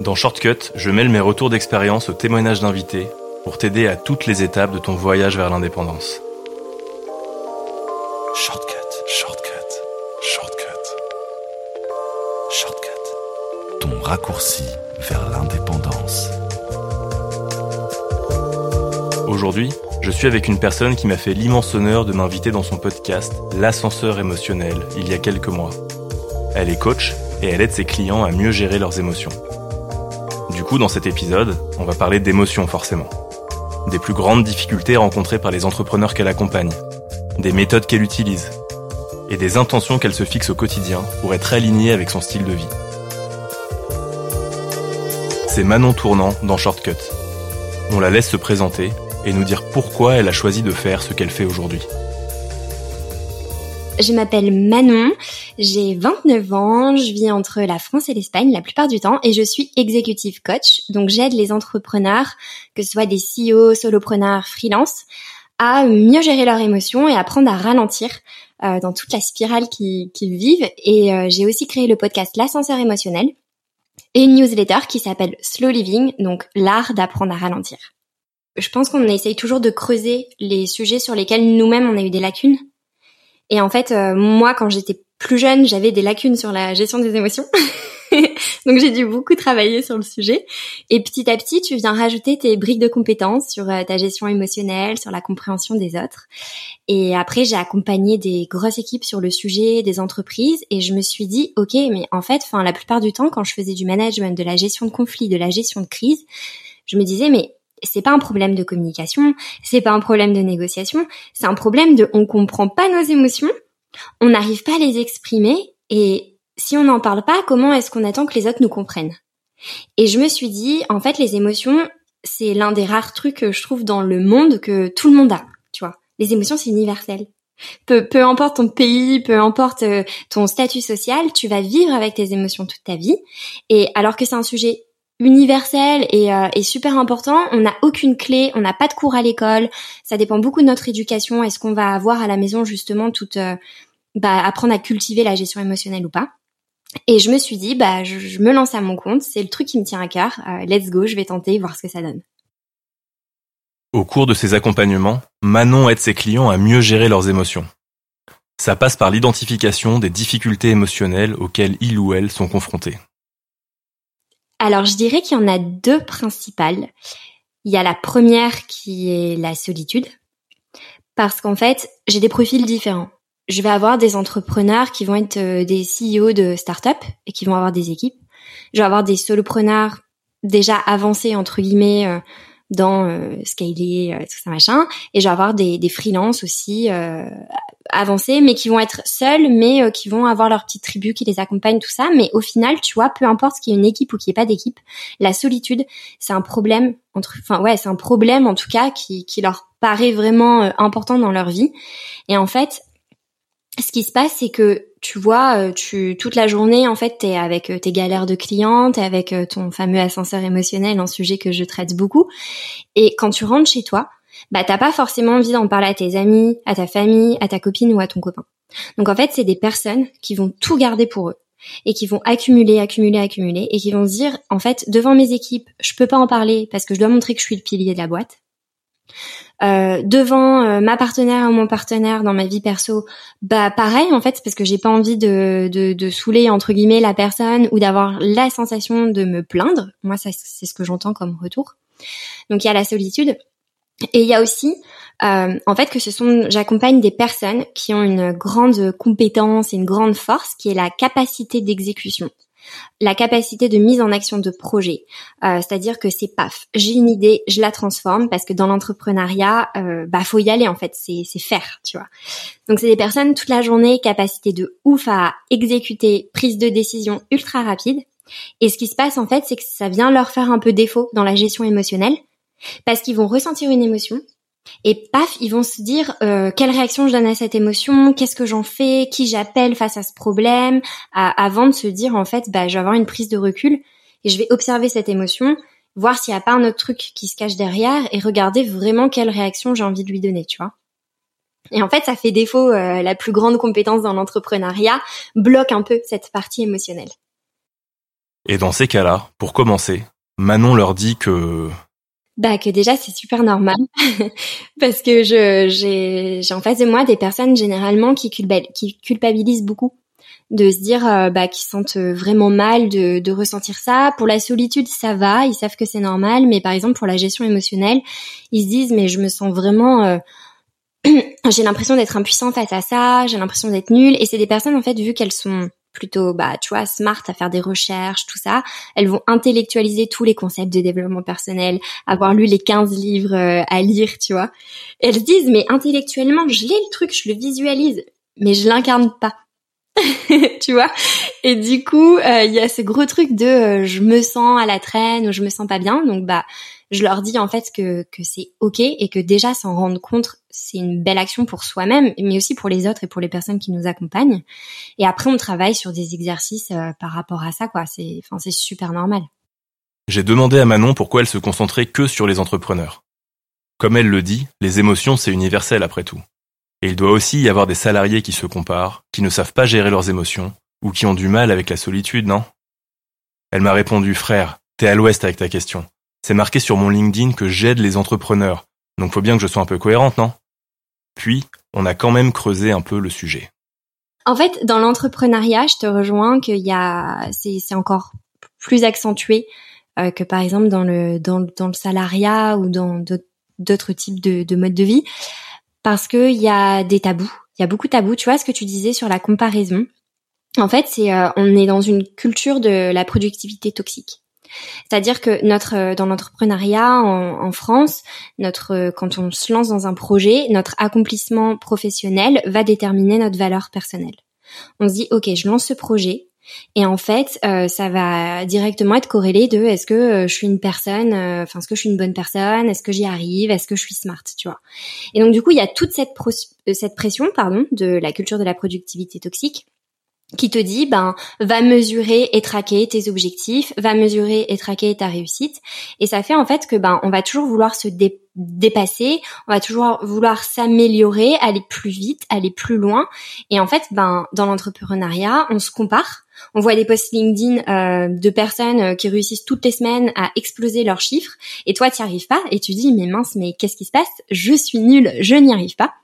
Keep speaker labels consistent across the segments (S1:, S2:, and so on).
S1: Dans Shortcut, je mêle mes retours d'expérience aux témoignages d'invités pour t'aider à toutes les étapes de ton voyage vers l'indépendance. Shortcut, shortcut, shortcut. Shortcut.
S2: Ton raccourci vers l'indépendance.
S1: Aujourd'hui, je suis avec une personne qui m'a fait l'immense honneur de m'inviter dans son podcast L'ascenseur émotionnel il y a quelques mois. Elle est coach et elle aide ses clients à mieux gérer leurs émotions. Coup, dans cet épisode, on va parler d'émotions forcément. Des plus grandes difficultés rencontrées par les entrepreneurs qu'elle accompagne, des méthodes qu'elle utilise et des intentions qu'elle se fixe au quotidien pour être alignée avec son style de vie. C'est Manon Tournant dans Shortcut. On la laisse se présenter et nous dire pourquoi elle a choisi de faire ce qu'elle fait aujourd'hui.
S3: Je m'appelle Manon, j'ai 29 ans, je vis entre la France et l'Espagne la plupart du temps et je suis executive coach. Donc j'aide les entrepreneurs, que ce soit des CEO, solopreneurs, freelance, à mieux gérer leurs émotions et apprendre à ralentir euh, dans toute la spirale qu'ils vivent. Et euh, j'ai aussi créé le podcast L'ascenseur émotionnel et une newsletter qui s'appelle Slow Living, donc l'art d'apprendre à ralentir. Je pense qu'on essaye toujours de creuser les sujets sur lesquels nous-mêmes on a eu des lacunes et en fait, euh, moi, quand j'étais plus jeune, j'avais des lacunes sur la gestion des émotions. Donc j'ai dû beaucoup travailler sur le sujet. Et petit à petit, tu viens rajouter tes briques de compétences sur euh, ta gestion émotionnelle, sur la compréhension des autres. Et après, j'ai accompagné des grosses équipes sur le sujet, des entreprises, et je me suis dit, ok, mais en fait, enfin, la plupart du temps, quand je faisais du management, de la gestion de conflits, de la gestion de crise, je me disais, mais c'est pas un problème de communication, c'est pas un problème de négociation, c'est un problème de on comprend pas nos émotions, on n'arrive pas à les exprimer et si on n'en parle pas, comment est-ce qu'on attend que les autres nous comprennent? Et je me suis dit en fait les émotions, c'est l'un des rares trucs que je trouve dans le monde que tout le monde a, tu vois. Les émotions c'est universel. Peu, peu importe ton pays, peu importe euh, ton statut social, tu vas vivre avec tes émotions toute ta vie. Et alors que c'est un sujet universel et, euh, et, super important. On n'a aucune clé, on n'a pas de cours à l'école. Ça dépend beaucoup de notre éducation. Est-ce qu'on va avoir à la maison justement toute, euh, bah, apprendre à cultiver la gestion émotionnelle ou pas Et je me suis dit, bah, je, me lance à mon compte. C'est le truc qui me tient à cœur. Euh, let's go, je vais tenter, voir ce que ça donne.
S1: Au cours de ces accompagnements, Manon aide ses clients à mieux gérer leurs émotions. Ça passe par l'identification des difficultés émotionnelles auxquelles ils ou elles sont confrontés.
S3: Alors, je dirais qu'il y en a deux principales. Il y a la première qui est la solitude. Parce qu'en fait, j'ai des profils différents. Je vais avoir des entrepreneurs qui vont être euh, des CEO de start-up et qui vont avoir des équipes. Je vais avoir des solopreneurs déjà avancés, entre guillemets, euh, dans euh, scaler, tout ça machin. Et je vais avoir des, des freelances aussi avancés, mais qui vont être seuls, mais euh, qui vont avoir leur petite tribu qui les accompagne, tout ça. Mais au final, tu vois, peu importe qu'il y ait une équipe ou qu'il n'y ait pas d'équipe, la solitude, c'est un problème entre, enfin ouais, c'est un problème en tout cas qui, qui leur paraît vraiment euh, important dans leur vie. Et en fait, ce qui se passe, c'est que tu vois, euh, tu toute la journée, en fait, t'es avec tes galères de clients, t'es avec ton fameux ascenseur émotionnel, un sujet que je traite beaucoup. Et quand tu rentres chez toi, bah t'as pas forcément envie d'en parler à tes amis, à ta famille, à ta copine ou à ton copain. Donc en fait, c'est des personnes qui vont tout garder pour eux et qui vont accumuler, accumuler, accumuler et qui vont se dire en fait devant mes équipes, je peux pas en parler parce que je dois montrer que je suis le pilier de la boîte. Euh, devant euh, ma partenaire ou mon partenaire dans ma vie perso, bah pareil en fait, parce que j'ai pas envie de, de, de saouler entre guillemets la personne ou d'avoir la sensation de me plaindre. Moi, ça c'est ce que j'entends comme retour. Donc il y a la solitude. Et il y a aussi, euh, en fait, que ce sont, j'accompagne des personnes qui ont une grande compétence et une grande force, qui est la capacité d'exécution, la capacité de mise en action de projet. Euh, c'est-à-dire que c'est paf, j'ai une idée, je la transforme parce que dans l'entrepreneuriat, euh, bah faut y aller en fait, c'est faire, tu vois. Donc c'est des personnes toute la journée, capacité de ouf à exécuter, prise de décision ultra rapide. Et ce qui se passe en fait, c'est que ça vient leur faire un peu défaut dans la gestion émotionnelle, parce qu'ils vont ressentir une émotion, et paf, ils vont se dire euh, quelle réaction je donne à cette émotion, qu'est-ce que j'en fais, qui j'appelle face à ce problème, avant de se dire en fait, bah, je vais avoir une prise de recul et je vais observer cette émotion, voir s'il n'y a pas un autre truc qui se cache derrière et regarder vraiment quelle réaction j'ai envie de lui donner, tu vois. Et en fait, ça fait défaut, euh, la plus grande compétence dans l'entrepreneuriat bloque un peu cette partie émotionnelle.
S1: Et dans ces cas-là, pour commencer, Manon leur dit que
S3: bah que déjà c'est super normal. Parce que je j'ai j'ai en face de moi des personnes généralement qui, culpabilisent beaucoup. De se dire euh, bah qu'ils sentent vraiment mal de, de ressentir ça. Pour la solitude ça va. Ils savent que c'est normal. Mais par exemple pour la gestion émotionnelle ils se disent mais je me sens vraiment euh, j'ai l'impression d'être impuissant face à ça, j'ai l'impression d'être nulle. Et c'est des personnes, en fait, vu qu'elles sont plutôt, bah, tu vois, smart à faire des recherches, tout ça, elles vont intellectualiser tous les concepts de développement personnel, avoir lu les 15 livres euh, à lire, tu vois. elles se disent, mais intellectuellement, je l'ai le truc, je le visualise, mais je l'incarne pas. tu vois? Et du coup euh, il y a ce gros truc de euh, je me sens à la traîne ou je me sens pas bien donc bah je leur dis en fait que, que c'est ok et que déjà s'en rendre compte, c'est une belle action pour soi-même, mais aussi pour les autres et pour les personnes qui nous accompagnent. Et après, on travaille sur des exercices euh, par rapport à ça, quoi. C'est, enfin, c'est super normal.
S1: J'ai demandé à Manon pourquoi elle se concentrait que sur les entrepreneurs. Comme elle le dit, les émotions, c'est universel après tout. Et il doit aussi y avoir des salariés qui se comparent, qui ne savent pas gérer leurs émotions, ou qui ont du mal avec la solitude, non? Elle m'a répondu, frère, t'es à l'ouest avec ta question. C'est marqué sur mon LinkedIn que j'aide les entrepreneurs, donc faut bien que je sois un peu cohérente, non? Puis, on a quand même creusé un peu le sujet.
S3: En fait, dans l'entrepreneuriat, je te rejoins qu'il y a, c'est encore plus accentué euh, que par exemple dans le dans, dans le salariat ou dans d'autres types de, de modes de vie, parce que il y a des tabous. Il y a beaucoup de tabous. Tu vois ce que tu disais sur la comparaison? En fait, c'est euh, on est dans une culture de la productivité toxique. C'est-à-dire que notre euh, dans l'entrepreneuriat en, en, France, notre euh, quand on se lance dans un projet, notre accomplissement professionnel va déterminer notre valeur personnelle. On se dit ok, je lance ce projet. Et en fait, euh, ça va directement être corrélé de est-ce que je suis une personne, enfin est-ce que je suis une bonne personne, est-ce que j'y arrive, est-ce que je suis smart, tu vois. Et donc du coup, il y a toute cette, cette pression, pardon, de la culture de la productivité toxique qui te dit ben va mesurer et traquer tes objectifs, va mesurer et traquer ta réussite. Et ça fait en fait que ben on va toujours vouloir se dépasser, on va toujours vouloir s'améliorer, aller plus vite, aller plus loin. Et en fait ben dans l'entrepreneuriat, on se compare. On voit des posts LinkedIn euh, de personnes euh, qui réussissent toutes les semaines à exploser leurs chiffres. Et toi tu n'y arrives pas et tu dis mais mince mais qu'est-ce qui se passe? Je suis nulle, je n'y arrive pas.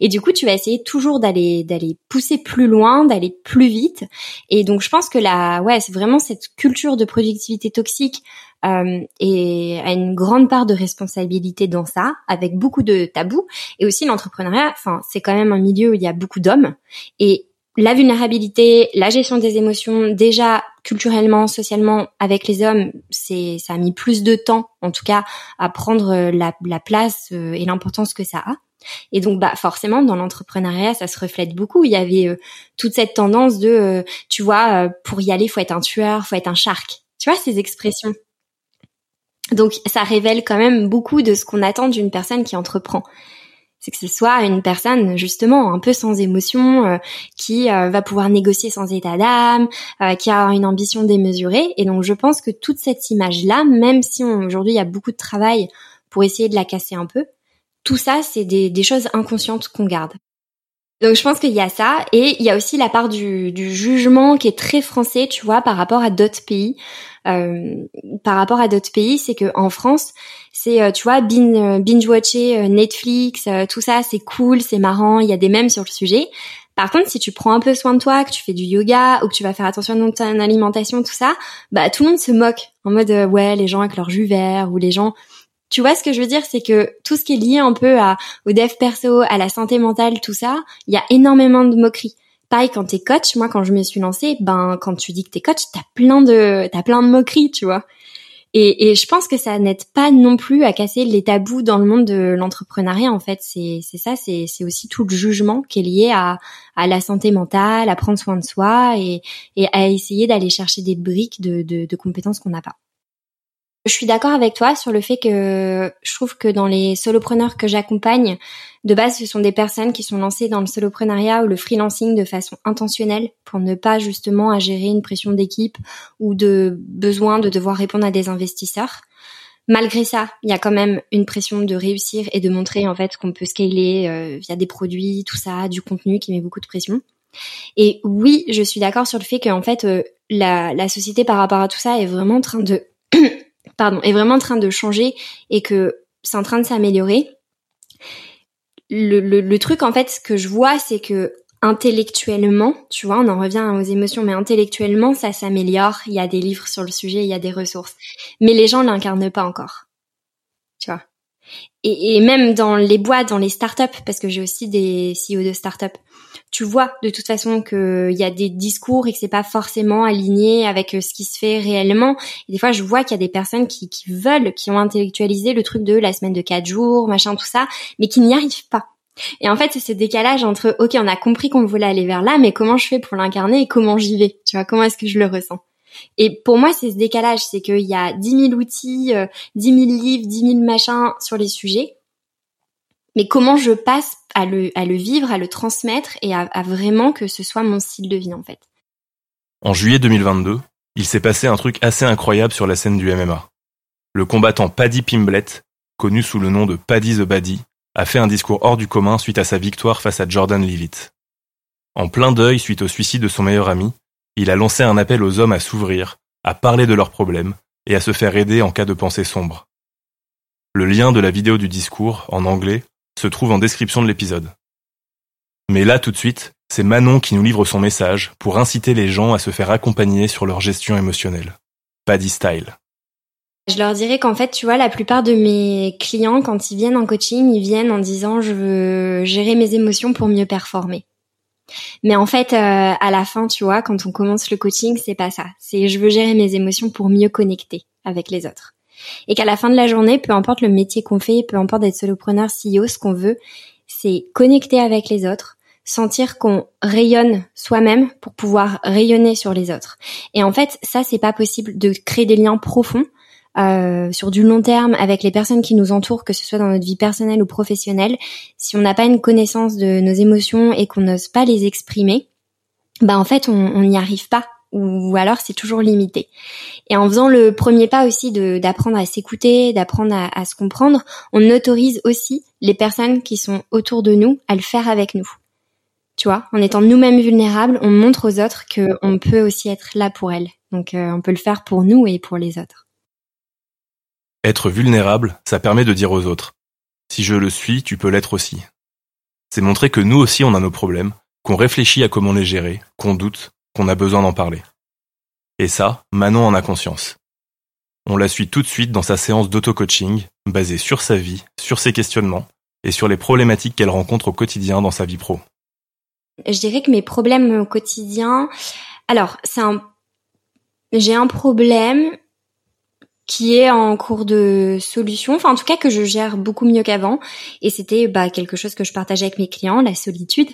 S3: Et du coup, tu vas essayer toujours d'aller d'aller pousser plus loin, d'aller plus vite. Et donc, je pense que là, ouais, c'est vraiment cette culture de productivité toxique euh, et a une grande part de responsabilité dans ça, avec beaucoup de tabous. Et aussi l'entrepreneuriat, enfin, c'est quand même un milieu où il y a beaucoup d'hommes. Et la vulnérabilité, la gestion des émotions, déjà culturellement, socialement, avec les hommes, c'est ça a mis plus de temps, en tout cas, à prendre la, la place euh, et l'importance que ça a. Et donc, bah forcément, dans l'entrepreneuriat, ça se reflète beaucoup. Il y avait euh, toute cette tendance de, euh, tu vois, euh, pour y aller, faut être un tueur, faut être un shark. Tu vois ces expressions? Donc, ça révèle quand même beaucoup de ce qu'on attend d'une personne qui entreprend. C'est que ce soit une personne justement un peu sans émotion, qui va pouvoir négocier sans état d'âme, qui a une ambition démesurée. Et donc, je pense que toute cette image-là, même si aujourd'hui il y a beaucoup de travail pour essayer de la casser un peu, tout ça, c'est des, choses inconscientes qu'on garde. Donc je pense qu'il y a ça et il y a aussi la part du, jugement qui est très français, tu vois, par rapport à d'autres pays. Euh, par rapport à d'autres pays, c'est que en France, c'est euh, tu vois binge watcher euh, Netflix, tout ça, c'est cool, c'est marrant, il y a des mèmes sur le sujet. Par contre, si tu prends un peu soin de toi, que tu fais du yoga ou que tu vas faire attention à ton alimentation, tout ça, bah tout le monde se moque en mode ouais les gens avec leur jus vert ou les gens tu vois ce que je veux dire, c'est que tout ce qui est lié un peu à, au dev perso, à la santé mentale, tout ça, il y a énormément de moqueries. Pareil quand t'es coach, moi quand je me suis lancée, ben quand tu dis que t'es coach, t'as plein de t'as plein de moqueries, tu vois. Et, et, je pense que ça n'aide pas non plus à casser les tabous dans le monde de l'entrepreneuriat. En fait, c'est ça, c'est aussi tout le jugement qui est lié à, à la santé mentale, à prendre soin de soi et, et à essayer d'aller chercher des briques de, de, de compétences qu'on n'a pas. Je suis d'accord avec toi sur le fait que je trouve que dans les solopreneurs que j'accompagne, de base, ce sont des personnes qui sont lancées dans le soloprenariat ou le freelancing de façon intentionnelle pour ne pas justement à gérer une pression d'équipe ou de besoin de devoir répondre à des investisseurs. Malgré ça, il y a quand même une pression de réussir et de montrer en fait qu'on peut scaler euh, via des produits, tout ça, du contenu qui met beaucoup de pression. Et oui, je suis d'accord sur le fait qu'en fait euh, la, la société par rapport à tout ça est vraiment en train de pardon, est vraiment en train de changer et que c'est en train de s'améliorer. Le, le, truc en fait, ce que je vois, c'est que intellectuellement, tu vois, on en revient aux émotions, mais intellectuellement, ça s'améliore. Il y a des livres sur le sujet, il y a des ressources, mais les gens l'incarnent pas encore. Tu vois. Et, et, même dans les boîtes, dans les startups, parce que j'ai aussi des CEO de startups, tu vois de toute façon qu'il y a des discours et que c'est pas forcément aligné avec euh, ce qui se fait réellement. Et des fois, je vois qu'il y a des personnes qui, qui veulent, qui ont intellectualisé le truc de la semaine de quatre jours, machin, tout ça, mais qui n'y arrivent pas. Et en fait, c'est ce décalage entre, ok, on a compris qu'on voulait aller vers là, mais comment je fais pour l'incarner et comment j'y vais? Tu vois, comment est-ce que je le ressens? Et pour moi, c'est ce décalage, c'est qu'il y a 10 000 outils, euh, 10 000 livres, 10 000 machins sur les sujets. Mais comment je passe à le, vivre, à le transmettre et à, à vraiment que ce soit mon style de vie en fait.
S1: En juillet 2022, il s'est passé un truc assez incroyable sur la scène du MMA. Le combattant Paddy Pimblett, connu sous le nom de Paddy the Baddy, a fait un discours hors du commun suite à sa victoire face à Jordan Leavitt. En plein deuil suite au suicide de son meilleur ami, il a lancé un appel aux hommes à s'ouvrir, à parler de leurs problèmes et à se faire aider en cas de pensée sombre. Le lien de la vidéo du discours, en anglais, se trouve en description de l'épisode. Mais là tout de suite, c'est Manon qui nous livre son message pour inciter les gens à se faire accompagner sur leur gestion émotionnelle. Paddy Style.
S3: Je leur dirais qu'en fait, tu vois, la plupart de mes clients, quand ils viennent en coaching, ils viennent en disant je veux gérer mes émotions pour mieux performer. Mais en fait, euh, à la fin, tu vois, quand on commence le coaching, c'est pas ça. C'est je veux gérer mes émotions pour mieux connecter avec les autres. Et qu'à la fin de la journée, peu importe le métier qu'on fait, peu importe d'être solopreneur, CEO, ce qu'on veut, c'est connecter avec les autres, sentir qu'on rayonne soi-même pour pouvoir rayonner sur les autres. Et en fait, ça, c'est pas possible de créer des liens profonds euh, sur du long terme avec les personnes qui nous entourent, que ce soit dans notre vie personnelle ou professionnelle, si on n'a pas une connaissance de nos émotions et qu'on n'ose pas les exprimer, bah en fait on n'y arrive pas ou alors c'est toujours limité. Et en faisant le premier pas aussi d'apprendre à s'écouter, d'apprendre à, se comprendre, on autorise aussi les personnes qui sont autour de nous à le faire avec nous. Tu vois, en étant nous-mêmes vulnérables, on montre aux autres qu'on peut aussi être là pour elles. Donc euh, on peut le faire pour nous et pour les autres.
S1: Être vulnérable, ça permet de dire aux autres si je le suis, tu peux l'être aussi. C'est montrer que nous aussi on a nos problèmes, qu'on réfléchit à comment les gérer, qu'on doute, qu'on a besoin d'en parler. Et ça, Manon en a conscience. On la suit tout de suite dans sa séance d'auto-coaching, basée sur sa vie, sur ses questionnements et sur les problématiques qu'elle rencontre au quotidien dans sa vie pro.
S3: Je dirais que mes problèmes au quotidien, alors c'est un, j'ai un problème qui est en cours de solution, enfin en tout cas que je gère beaucoup mieux qu'avant. Et c'était bah, quelque chose que je partageais avec mes clients, la solitude,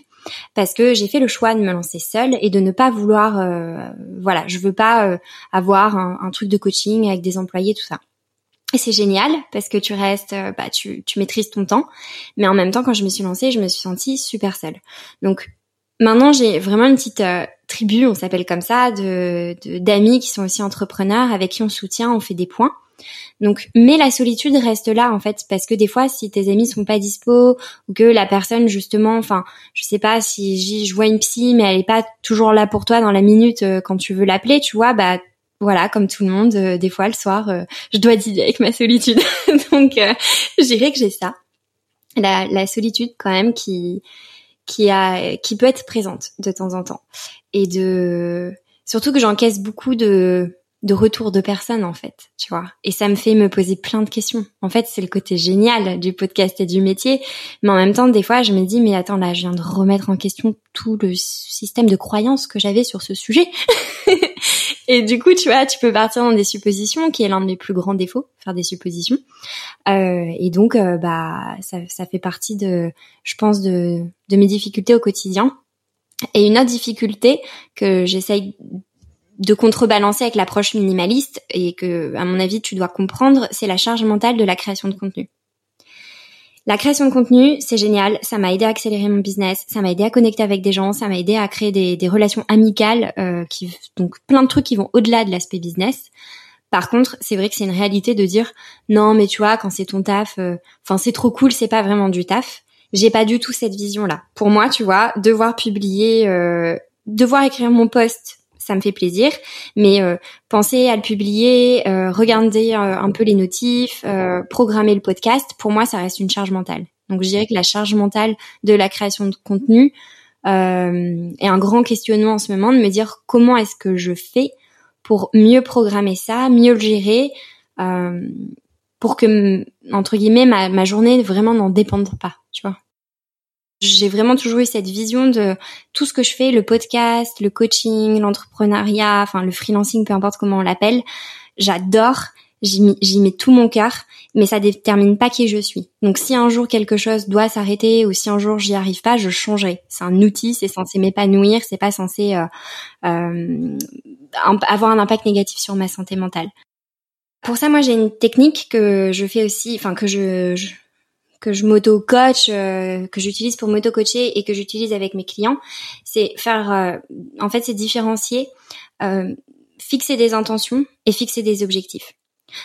S3: parce que j'ai fait le choix de me lancer seule et de ne pas vouloir, euh, voilà, je veux pas euh, avoir un, truc de coaching avec des employés, tout ça. Et c'est génial parce que tu restes, euh, bah tu, tu maîtrises ton temps, mais en même temps quand je me suis lancée, je me suis sentie super seule. Donc Maintenant, j'ai vraiment une petite euh, tribu, on s'appelle comme ça, de d'amis qui sont aussi entrepreneurs, avec qui on soutient, on fait des points. Donc, mais la solitude reste là en fait, parce que des fois, si tes amis sont pas dispo ou que la personne justement, enfin, je sais pas si je vois une psy, mais elle est pas toujours là pour toi dans la minute euh, quand tu veux l'appeler, tu vois, bah voilà, comme tout le monde, euh, des fois le soir, je dois dealer avec ma solitude. Donc, je dirais que j'ai ça, la, la solitude quand même qui qui a qui peut être présente de temps en temps et de surtout que j'encaisse beaucoup de de retours de personnes en fait, tu vois. Et ça me fait me poser plein de questions. En fait, c'est le côté génial du podcast et du métier, mais en même temps des fois je me dis mais attends là, je viens de remettre en question tout le système de croyances que j'avais sur ce sujet. et du coup, tu vois, tu peux partir dans des suppositions, qui est l'un de mes plus grands défauts, faire des suppositions. Euh, et donc, euh, bah, ça, ça fait partie de, je pense, de, de mes difficultés au quotidien. Et une autre difficulté que j'essaye de contrebalancer avec l'approche minimaliste et que, à mon avis, tu dois comprendre, c'est la charge mentale de la création de contenu. La création de contenu, c'est génial. Ça m'a aidé à accélérer mon business. Ça m'a aidé à connecter avec des gens. Ça m'a aidé à créer des, des relations amicales, euh, qui, donc plein de trucs qui vont au-delà de l'aspect business. Par contre, c'est vrai que c'est une réalité de dire non, mais tu vois, quand c'est ton taf, euh, enfin c'est trop cool, c'est pas vraiment du taf. J'ai pas du tout cette vision-là. Pour moi, tu vois, devoir publier, euh, devoir écrire mon post ça me fait plaisir. Mais euh, penser à le publier, euh, regarder euh, un peu les notifs, programmer le podcast, pour moi, ça reste une charge mentale. Donc je dirais que la charge mentale de la création de contenu est un grand questionnement en ce moment de me dire comment est-ce que je fais pour mieux programmer ça, mieux le gérer, pour que entre guillemets ma, ma journée vraiment n'en dépende pas, tu vois. J'ai vraiment toujours eu cette vision de tout ce que je fais, le podcast, le coaching, l'entrepreneuriat, enfin le freelancing, peu importe comment on l'appelle. J'adore, j'y mets tout mon cœur, mais ça détermine pas qui je suis. Donc si un jour quelque chose doit s'arrêter ou si un jour j'y arrive pas, je changerai. C'est un outil, c'est censé m'épanouir, c'est pas censé euh, euh, avoir un impact négatif sur ma santé mentale. Pour ça, moi j'ai une technique que je fais aussi, enfin que je que je m'auto-coach, euh, que j'utilise pour m'auto-coacher et que j'utilise avec mes clients, c'est faire, euh, en fait, c'est différencier, euh, fixer des intentions et fixer des objectifs.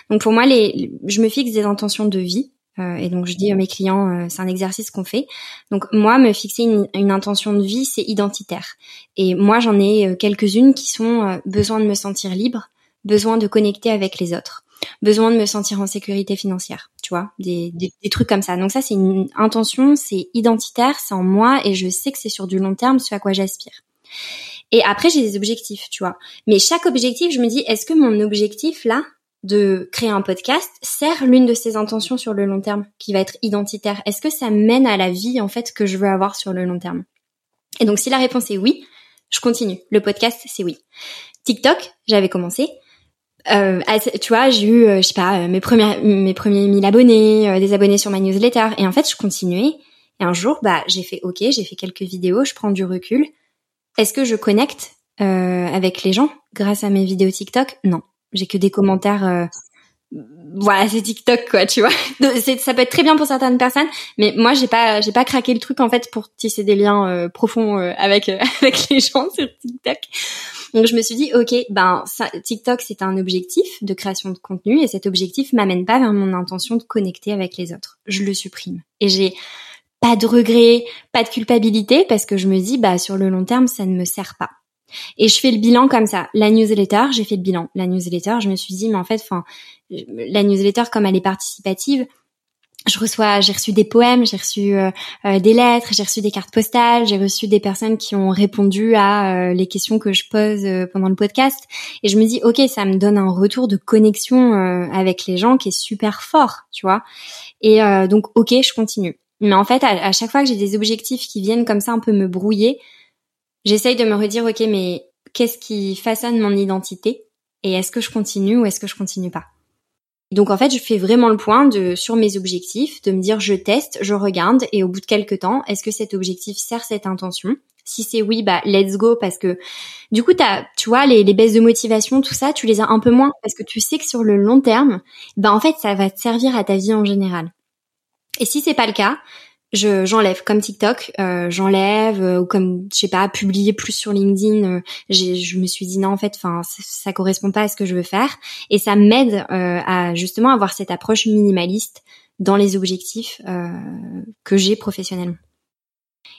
S3: Donc pour moi, les, je me fixe des intentions de vie. et donc je dis à mes clients, c'est un exercice qu'on fait. Donc moi, me fixer une, une intention de vie, c'est identitaire. Et moi, j'en ai quelques-unes qui sont besoin de me sentir libre, besoin de connecter avec les autres besoin de me sentir en sécurité financière, tu vois, des, des, trucs comme ça. Donc ça, c'est une intention, c'est identitaire, c'est en moi et je sais que c'est sur du long terme ce à quoi j'aspire. Et après, j'ai des objectifs, tu vois. Mais chaque objectif, je me dis, est-ce que mon objectif là de créer un podcast sert l'une de ces intentions sur le long terme qui va être identitaire? Est-ce que ça mène à la vie en fait que je veux avoir sur le long terme? Et donc si la réponse est oui, je continue. Le podcast, c'est oui. TikTok, j'avais commencé euh, tu vois, j'ai eu, euh, je sais pas, euh, mes premiers, mes premiers 1000 abonnés, euh, des abonnés sur ma newsletter, et en fait, je continuais. Et un jour, bah, j'ai fait OK, j'ai fait quelques vidéos, je prends du recul. Est-ce que je connecte avec les gens grâce à mes vidéos TikTok? Non, j'ai que des commentaires. Voilà, c'est TikTok quoi, tu vois. ça peut être très bien pour certaines personnes, mais moi j'ai pas, j'ai pas craqué le truc en fait pour tisser des liens profonds avec avec les gens sur TikTok. Donc je me suis dit, ok, ben TikTok c'est un objectif de création de contenu et cet objectif m'amène pas vers mon intention de connecter avec les autres. Je le supprime et j'ai pas de regret, pas de culpabilité parce que je me dis, bah sur le long terme ça ne me sert pas. Et je fais le bilan comme ça. La newsletter, j'ai fait le bilan. La newsletter, je me suis dit, mais en fait, enfin, la newsletter comme elle est participative, je reçois, j'ai reçu des poèmes, j'ai reçu euh, euh, des lettres, j'ai reçu des cartes postales, j'ai reçu des personnes qui ont répondu à euh, les questions que je pose pendant le podcast. Et je me dis, ok, ça me donne un retour de connexion avec les gens qui est super fort, tu vois. Et donc, ok, je continue. Mais en fait, à, à chaque fois que j'ai des objectifs qui viennent comme ça un peu me brouiller, j'essaye de me redire, ok, mais qu'est-ce qui façonne mon identité? Et est-ce que je continue ou est-ce que je continue pas? Donc en fait, je fais vraiment le point de sur mes objectifs, de me dire je teste, je regarde et au bout de quelques temps, est-ce que cet objectif sert cette intention? Si c'est oui, bah let's go parce que du coup t'as, tu vois, les, les baisses de motivation, tout ça, tu les as un peu moins parce que tu sais que sur le long terme, bah en fait ça va te servir à ta vie en général. Et si c'est pas le cas, je j'enlève comme TikTok, euh, j'enlève euh, ou comme je sais pas publier plus sur LinkedIn. Euh, je me suis dit non en fait, enfin ça, correspond pas à ce que je veux faire et ça m'aide à justement avoir cette approche minimaliste dans les objectifs que j'ai professionnellement.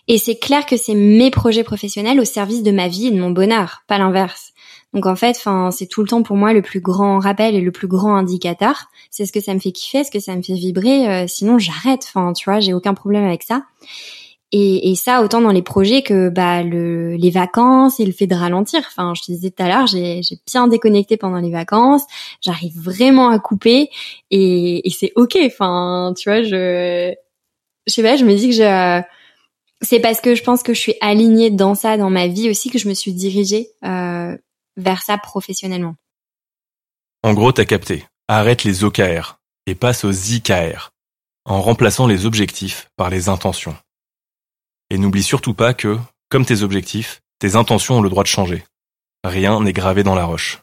S3: Et c'est clair que c'est mes projets professionnels au service de ma vie et de mon bonheur, pas l'inverse. Donc en fait, enfin, c'est tout le temps pour moi le plus grand rappel et le plus grand indicateur. C'est ce que ça me fait kiffer, ce que ça me fait vibrer. Euh, sinon, j'arrête. Enfin, tu vois, j'ai aucun problème avec ça. Et, et, ça, autant dans les projets que bah le, les vacances et le fait de ralentir. Enfin, je te disais tout à l'heure, j'ai bien déconnecté pendant les vacances. J'arrive vraiment à couper et, et c'est ok. Enfin, tu vois, je je sais pas, je me dis que je c'est parce que je pense que je suis alignée dans ça dans ma vie aussi que je me suis dirigée euh, vers ça professionnellement.
S1: En gros, t'as capté. Arrête les OKR et passe aux IKR, en remplaçant les objectifs par les intentions. Et n'oublie surtout pas que, comme tes objectifs, tes intentions ont le droit de changer. Rien n'est gravé dans la roche.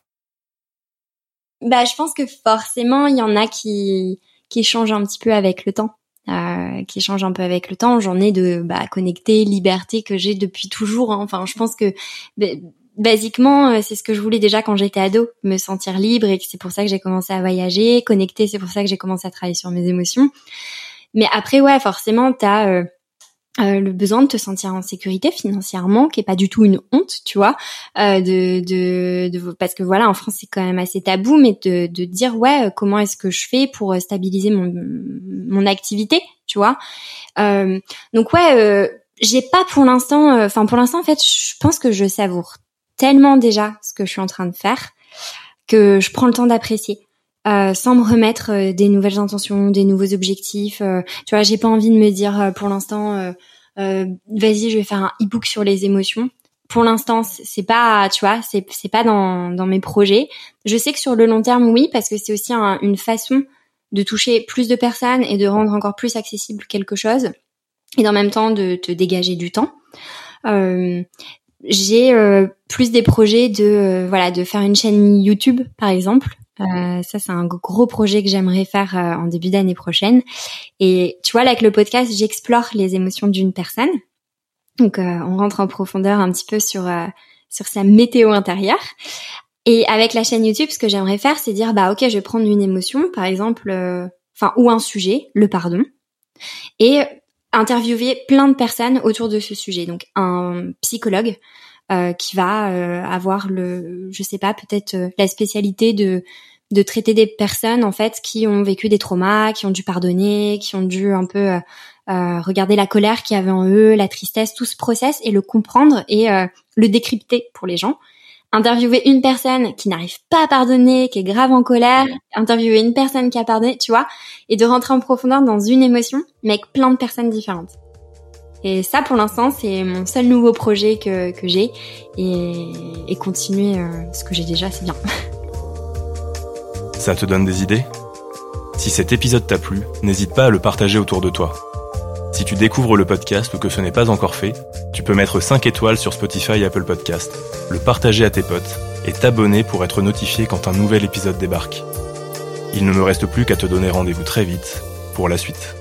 S3: Bah, je pense que forcément, il y en a qui qui changent un petit peu avec le temps. Euh, qui changent un peu avec le temps. J'en ai de bah, connecter, liberté que j'ai depuis toujours. Hein. Enfin, je pense que basiquement, euh, c'est ce que je voulais déjà quand j'étais ado, me sentir libre et c'est pour ça que j'ai commencé à voyager, connecter, c'est pour ça que j'ai commencé à travailler sur mes émotions. Mais après, ouais, forcément, t'as euh, euh, le besoin de te sentir en sécurité financièrement, qui est pas du tout une honte, tu vois, euh, de, de, de, parce que voilà, en France c'est quand même assez tabou, mais de, de dire ouais, euh, comment est-ce que je fais pour euh, stabiliser mon mon activité, tu vois. Donc ouais, j'ai pas pour l'instant, enfin pour l'instant en fait, je pense que je savoure tellement déjà ce que je suis en train de faire que je prends le temps d'apprécier. Euh, sans me remettre des nouvelles intentions, des nouveaux objectifs. tu vois, j'ai pas envie de me dire pour l'instant euh, vas-y, je vais faire un e-book sur les émotions. Pour l'instant, c'est pas, tu vois, c'est c'est pas dans dans mes projets. Je sais que sur le long terme, oui, parce que c'est aussi une façon de toucher plus de personnes et de rendre encore plus accessible quelque chose, et en même temps de te dégager du temps. J'ai euh, plus des projets de euh, voilà de faire une chaîne YouTube par exemple euh, ça, c'est un gros projet que j'aimerais faire euh, en début d'année prochaine. Et tu vois, avec le podcast, j'explore les émotions d'une personne. Donc, euh, on rentre en profondeur un petit peu sur sur sa météo intérieure. Et avec la chaîne YouTube, ce que j'aimerais faire, c'est dire, bah ok, je vais prendre une émotion, par exemple, enfin ou un sujet, le pardon, et interviewer plein de personnes autour de ce sujet. Donc, un psychologue. qui va avoir le, je sais pas, peut-être la spécialité de de traiter des personnes en fait qui ont vécu des traumas, qui ont dû pardonner, qui ont dû un peu euh, euh regarder la colère qu'il y avait en eux, la tristesse, tout ce process et le comprendre et euh, le décrypter pour les gens. Interviewer une personne qui n'arrive pas à pardonner, qui est grave en colère, interviewer une personne qui a pardonné, tu vois, et de rentrer en profondeur dans une émotion, mais avec plein de personnes différentes. Et ça, pour l'instant, c'est mon seul nouveau projet que, que j'ai. Et, continuer euh, ce que j'ai déjà, c'est bien.
S1: Ça te donne des idées? Si cet épisode t'a plu, n'hésite pas à le partager autour de toi. Si tu découvres le podcast ou que ce n'est pas encore fait, tu peux mettre 5 étoiles sur Spotify et Apple Podcast, le partager à tes potes et t'abonner pour être notifié quand un nouvel épisode débarque. Il ne me reste plus qu'à te donner rendez-vous très vite pour la suite.